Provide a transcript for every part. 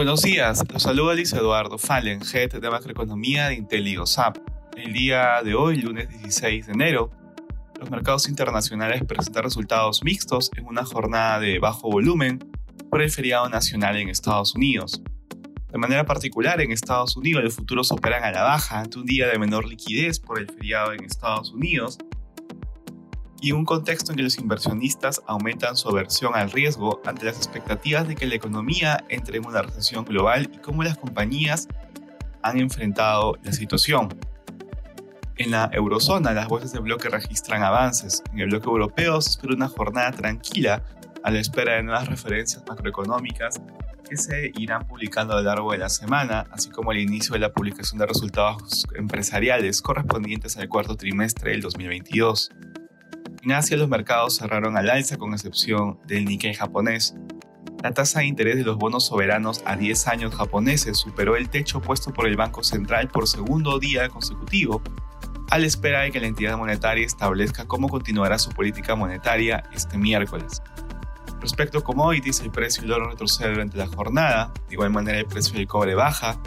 Buenos días, los saluda Luis Eduardo Fallen, Head de Macroeconomía de IntelioSAP. El día de hoy, lunes 16 de enero, los mercados internacionales presentan resultados mixtos en una jornada de bajo volumen por el feriado nacional en Estados Unidos. De manera particular, en Estados Unidos los futuros operan a la baja ante un día de menor liquidez por el feriado en Estados Unidos y un contexto en que los inversionistas aumentan su aversión al riesgo ante las expectativas de que la economía entre en una recesión global y cómo las compañías han enfrentado la situación. En la eurozona, las voces de bloque registran avances. En el bloque europeo se espera una jornada tranquila a la espera de nuevas referencias macroeconómicas que se irán publicando a lo largo de la semana, así como el inicio de la publicación de resultados empresariales correspondientes al cuarto trimestre del 2022. En Asia los mercados cerraron al alza con excepción del Nikkei japonés. La tasa de interés de los bonos soberanos a 10 años japoneses superó el techo puesto por el Banco Central por segundo día consecutivo, a la espera de que la entidad monetaria establezca cómo continuará su política monetaria este miércoles. Respecto a commodities, el precio del oro retrocede durante la jornada, de igual manera el precio del cobre baja,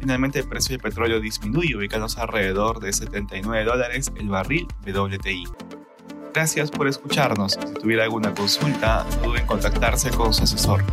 finalmente el precio del petróleo disminuye ubicándose alrededor de 79 dólares el barril WTI. Gracias por escucharnos. Si tuviera alguna consulta, duden en contactarse con su asesor.